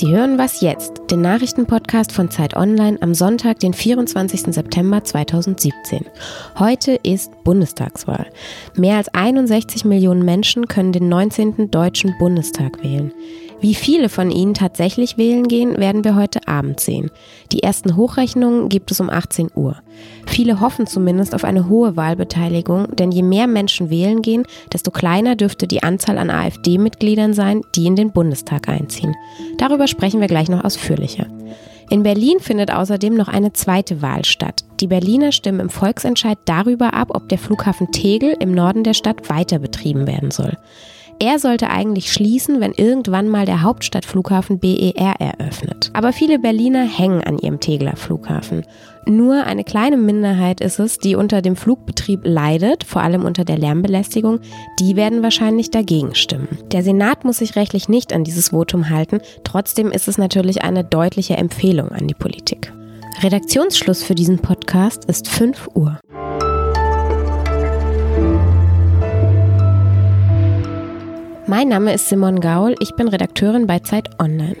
Sie hören was jetzt, den Nachrichtenpodcast von Zeit Online am Sonntag, den 24. September 2017. Heute ist Bundestagswahl. Mehr als 61 Millionen Menschen können den 19. Deutschen Bundestag wählen. Wie viele von ihnen tatsächlich wählen gehen, werden wir heute Abend sehen. Die ersten Hochrechnungen gibt es um 18 Uhr. Viele hoffen zumindest auf eine hohe Wahlbeteiligung, denn je mehr Menschen wählen gehen, desto kleiner dürfte die Anzahl an AfD-Mitgliedern sein, die in den Bundestag einziehen. Darüber sprechen wir gleich noch ausführlicher. In Berlin findet außerdem noch eine zweite Wahl statt. Die Berliner stimmen im Volksentscheid darüber ab, ob der Flughafen Tegel im Norden der Stadt weiter betrieben werden soll. Er sollte eigentlich schließen, wenn irgendwann mal der Hauptstadtflughafen BER eröffnet. Aber viele Berliner hängen an ihrem Tegeler Flughafen. Nur eine kleine Minderheit ist es, die unter dem Flugbetrieb leidet, vor allem unter der Lärmbelästigung. Die werden wahrscheinlich dagegen stimmen. Der Senat muss sich rechtlich nicht an dieses Votum halten. Trotzdem ist es natürlich eine deutliche Empfehlung an die Politik. Redaktionsschluss für diesen Podcast ist 5 Uhr. Mein Name ist Simon Gaul, ich bin Redakteurin bei Zeit Online.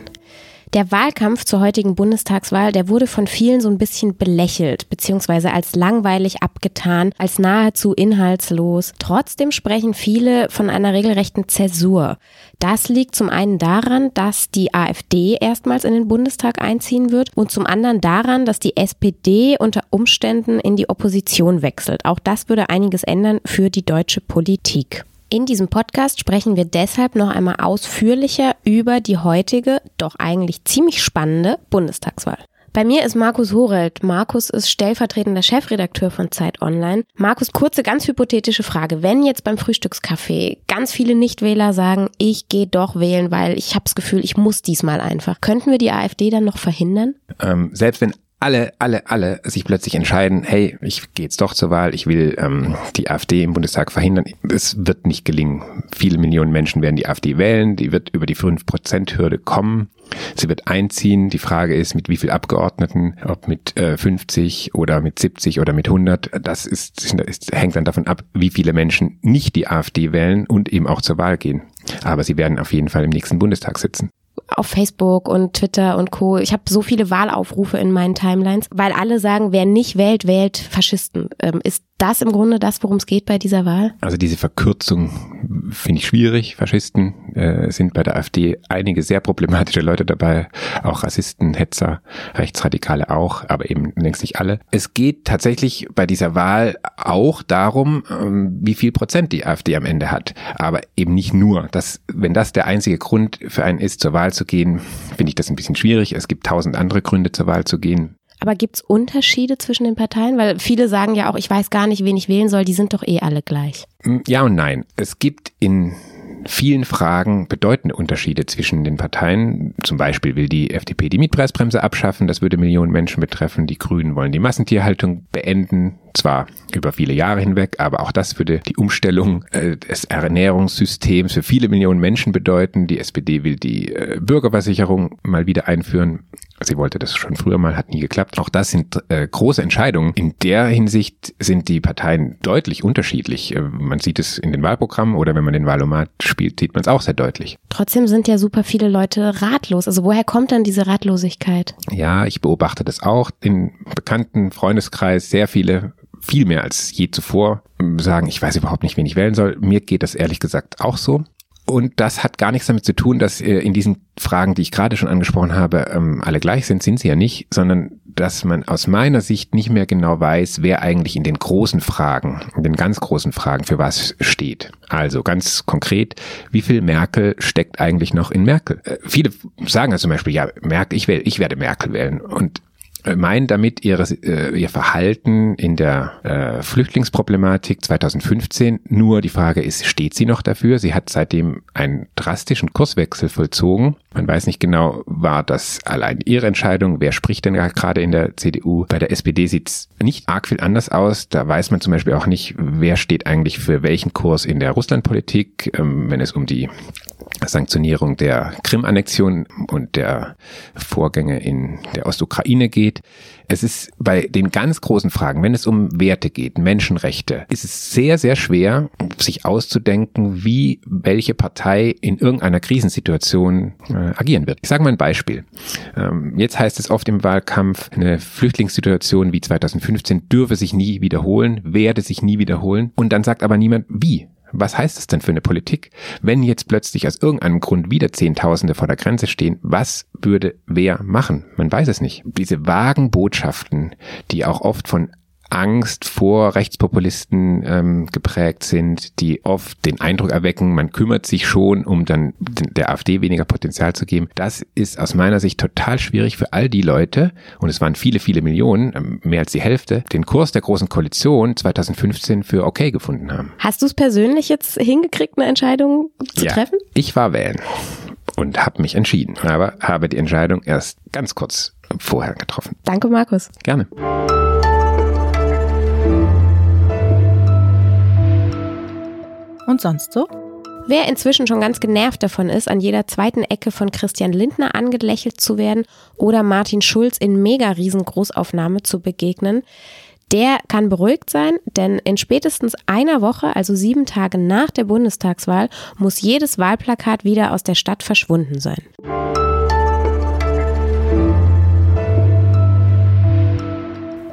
Der Wahlkampf zur heutigen Bundestagswahl, der wurde von vielen so ein bisschen belächelt, beziehungsweise als langweilig abgetan, als nahezu inhaltslos. Trotzdem sprechen viele von einer regelrechten Zäsur. Das liegt zum einen daran, dass die AfD erstmals in den Bundestag einziehen wird und zum anderen daran, dass die SPD unter Umständen in die Opposition wechselt. Auch das würde einiges ändern für die deutsche Politik. In diesem Podcast sprechen wir deshalb noch einmal ausführlicher über die heutige, doch eigentlich ziemlich spannende Bundestagswahl. Bei mir ist Markus Horelt. Markus ist stellvertretender Chefredakteur von Zeit Online. Markus, kurze, ganz hypothetische Frage. Wenn jetzt beim Frühstückskaffee ganz viele Nichtwähler sagen, ich gehe doch wählen, weil ich habe das Gefühl, ich muss diesmal einfach, könnten wir die AfD dann noch verhindern? Ähm, selbst wenn alle, alle, alle sich plötzlich entscheiden, hey, ich gehe jetzt doch zur Wahl, ich will ähm, die AfD im Bundestag verhindern. Es wird nicht gelingen. Viele Millionen Menschen werden die AfD wählen, die wird über die 5%-Hürde kommen. Sie wird einziehen. Die Frage ist, mit wie viel Abgeordneten, ob mit äh, 50 oder mit 70 oder mit 100. Das ist, ist, hängt dann davon ab, wie viele Menschen nicht die AfD wählen und eben auch zur Wahl gehen. Aber sie werden auf jeden Fall im nächsten Bundestag sitzen auf Facebook und Twitter und Co. Ich habe so viele Wahlaufrufe in meinen Timelines, weil alle sagen, wer nicht wählt, wählt Faschisten. Ähm, ist das im Grunde das, worum es geht bei dieser Wahl? Also diese Verkürzung finde ich schwierig. Faschisten äh, sind bei der AfD einige sehr problematische Leute dabei, auch Rassisten, Hetzer, Rechtsradikale auch, aber eben längst nicht alle. Es geht tatsächlich bei dieser Wahl auch darum, ähm, wie viel Prozent die AfD am Ende hat, aber eben nicht nur. Das, wenn das der einzige Grund für einen ist, zur Wahl zu gehen, finde ich das ein bisschen schwierig. Es gibt tausend andere Gründe, zur Wahl zu gehen. Aber gibt's Unterschiede zwischen den Parteien? Weil viele sagen ja auch, ich weiß gar nicht, wen ich wählen soll, die sind doch eh alle gleich. Mm, ja und nein. Es gibt in vielen Fragen bedeutende Unterschiede zwischen den Parteien. Zum Beispiel will die FDP die Mietpreisbremse abschaffen, das würde Millionen Menschen betreffen. Die Grünen wollen die Massentierhaltung beenden, zwar über viele Jahre hinweg, aber auch das würde die Umstellung äh, des Ernährungssystems für viele Millionen Menschen bedeuten. Die SPD will die äh, Bürgerversicherung mal wieder einführen. Sie wollte das schon früher mal, hat nie geklappt. Auch das sind äh, große Entscheidungen. In der Hinsicht sind die Parteien deutlich unterschiedlich. Äh, man sieht es in den Wahlprogrammen oder wenn man den Wahlomat spielt, sieht man es auch sehr deutlich. Trotzdem sind ja super viele Leute ratlos. Also woher kommt dann diese Ratlosigkeit? Ja, ich beobachte das auch. In bekannten Freundeskreis sehr viele viel mehr als je zuvor sagen, ich weiß überhaupt nicht, wen ich wählen soll. Mir geht das ehrlich gesagt auch so. Und das hat gar nichts damit zu tun, dass äh, in diesen Fragen, die ich gerade schon angesprochen habe, ähm, alle gleich sind, sind sie ja nicht, sondern dass man aus meiner Sicht nicht mehr genau weiß, wer eigentlich in den großen Fragen, in den ganz großen Fragen für was steht. Also ganz konkret, wie viel Merkel steckt eigentlich noch in Merkel? Äh, viele sagen ja zum Beispiel, ja, Merkel, ich, will, ich werde Merkel wählen. Und meinen damit ihre, äh, ihr Verhalten in der äh, Flüchtlingsproblematik 2015. Nur die Frage ist, steht sie noch dafür? Sie hat seitdem einen drastischen Kurswechsel vollzogen. Man weiß nicht genau, war das allein ihre Entscheidung? Wer spricht denn gerade in der CDU? Bei der SPD sieht es nicht arg viel anders aus. Da weiß man zum Beispiel auch nicht, wer steht eigentlich für welchen Kurs in der Russlandpolitik, ähm, wenn es um die Sanktionierung der Krim-Annexion und der Vorgänge in der Ostukraine geht. Es ist bei den ganz großen Fragen, wenn es um Werte geht, Menschenrechte, ist es sehr, sehr schwer, sich auszudenken, wie welche Partei in irgendeiner Krisensituation äh, agieren wird. Ich sage mal ein Beispiel. Ähm, jetzt heißt es oft im Wahlkampf, eine Flüchtlingssituation wie 2015 dürfe sich nie wiederholen, werde sich nie wiederholen. Und dann sagt aber niemand, wie. Was heißt das denn für eine Politik? Wenn jetzt plötzlich aus irgendeinem Grund wieder Zehntausende vor der Grenze stehen, was würde wer machen? Man weiß es nicht. Diese vagen Botschaften, die auch oft von Angst vor Rechtspopulisten ähm, geprägt sind, die oft den Eindruck erwecken, man kümmert sich schon, um dann der AfD weniger Potenzial zu geben. Das ist aus meiner Sicht total schwierig für all die Leute, und es waren viele, viele Millionen, ähm, mehr als die Hälfte, den Kurs der Großen Koalition 2015 für okay gefunden haben. Hast du es persönlich jetzt hingekriegt, eine Entscheidung zu ja, treffen? Ich war wählen und habe mich entschieden, aber habe die Entscheidung erst ganz kurz vorher getroffen. Danke, Markus. Gerne. Und sonst so? Wer inzwischen schon ganz genervt davon ist, an jeder zweiten Ecke von Christian Lindner angelächelt zu werden oder Martin Schulz in mega Großaufnahme zu begegnen, der kann beruhigt sein, denn in spätestens einer Woche, also sieben Tage nach der Bundestagswahl, muss jedes Wahlplakat wieder aus der Stadt verschwunden sein.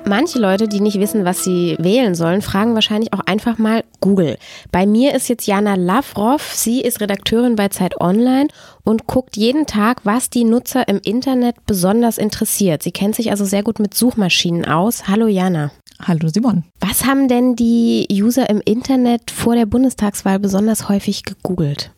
Manche Leute, die nicht wissen, was sie wählen sollen, fragen wahrscheinlich auch einfach mal Google. Bei mir ist jetzt Jana Lavrov. Sie ist Redakteurin bei Zeit Online und guckt jeden Tag, was die Nutzer im Internet besonders interessiert. Sie kennt sich also sehr gut mit Suchmaschinen aus. Hallo Jana. Hallo Simon. Was haben denn die User im Internet vor der Bundestagswahl besonders häufig gegoogelt?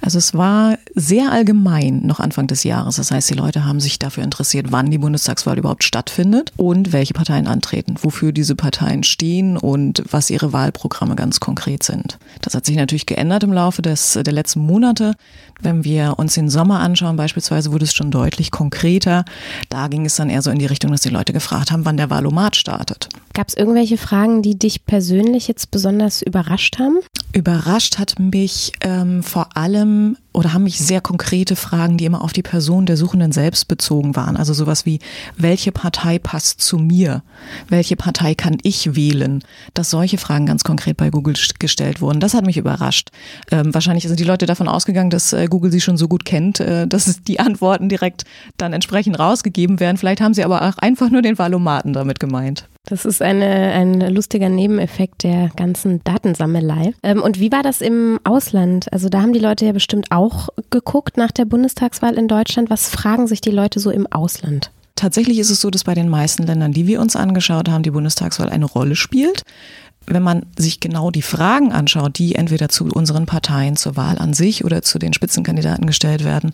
Also es war sehr allgemein noch Anfang des Jahres. Das heißt, die Leute haben sich dafür interessiert, wann die Bundestagswahl überhaupt stattfindet und welche Parteien antreten, wofür diese Parteien stehen und was ihre Wahlprogramme ganz konkret sind. Das hat sich natürlich geändert im Laufe des, der letzten Monate. Wenn wir uns den Sommer anschauen, beispielsweise wurde es schon deutlich konkreter. Da ging es dann eher so in die Richtung, dass die Leute gefragt haben, wann der Wahlomat startet. Gab es irgendwelche Fragen, die dich persönlich jetzt besonders überrascht haben? Überrascht hat mich ähm, vor allem oder haben mich sehr konkrete Fragen, die immer auf die Person der Suchenden selbst bezogen waren. Also sowas wie, welche Partei passt zu mir? Welche Partei kann ich wählen? Dass solche Fragen ganz konkret bei Google gestellt wurden. Das hat mich überrascht. Ähm, wahrscheinlich sind die Leute davon ausgegangen, dass äh, Google sie schon so gut kennt, äh, dass die Antworten direkt dann entsprechend rausgegeben werden. Vielleicht haben sie aber auch einfach nur den Valomaten damit gemeint. Das ist eine, ein lustiger Nebeneffekt der ganzen Datensammelei. Ähm, und wie war das im Ausland? Also da haben die Leute ja bestimmt auch geguckt nach der Bundestagswahl in Deutschland. Was fragen sich die Leute so im Ausland? Tatsächlich ist es so, dass bei den meisten Ländern, die wir uns angeschaut haben, die Bundestagswahl eine Rolle spielt wenn man sich genau die Fragen anschaut, die entweder zu unseren Parteien zur Wahl an sich oder zu den Spitzenkandidaten gestellt werden,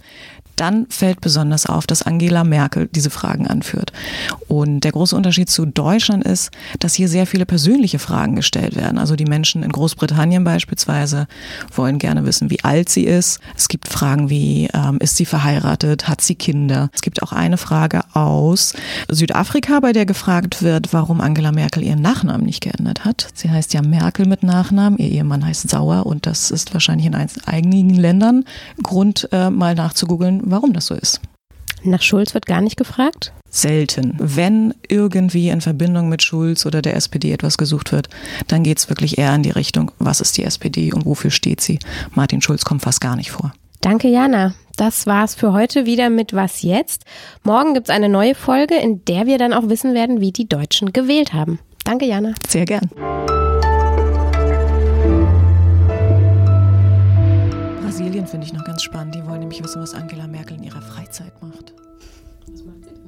dann fällt besonders auf, dass Angela Merkel diese Fragen anführt. Und der große Unterschied zu Deutschland ist, dass hier sehr viele persönliche Fragen gestellt werden. Also die Menschen in Großbritannien beispielsweise wollen gerne wissen, wie alt sie ist. Es gibt Fragen wie, ähm, ist sie verheiratet, hat sie Kinder? Es gibt auch eine Frage aus Südafrika, bei der gefragt wird, warum Angela Merkel ihren Nachnamen nicht geändert hat. Sie heißt ja Merkel mit Nachnamen, ihr Ehemann heißt Sauer und das ist wahrscheinlich in einigen Ländern Grund, äh, mal nachzugoogeln, warum das so ist. Nach Schulz wird gar nicht gefragt? Selten. Wenn irgendwie in Verbindung mit Schulz oder der SPD etwas gesucht wird, dann geht es wirklich eher in die Richtung, was ist die SPD und wofür steht sie. Martin Schulz kommt fast gar nicht vor. Danke, Jana. Das war's für heute wieder mit Was jetzt? Morgen gibt's eine neue Folge, in der wir dann auch wissen werden, wie die Deutschen gewählt haben. Danke, Jana. Sehr gern. Brasilien finde ich noch ganz spannend. Die wollen nämlich wissen, was Angela Merkel in ihrer Freizeit macht. Was macht sie?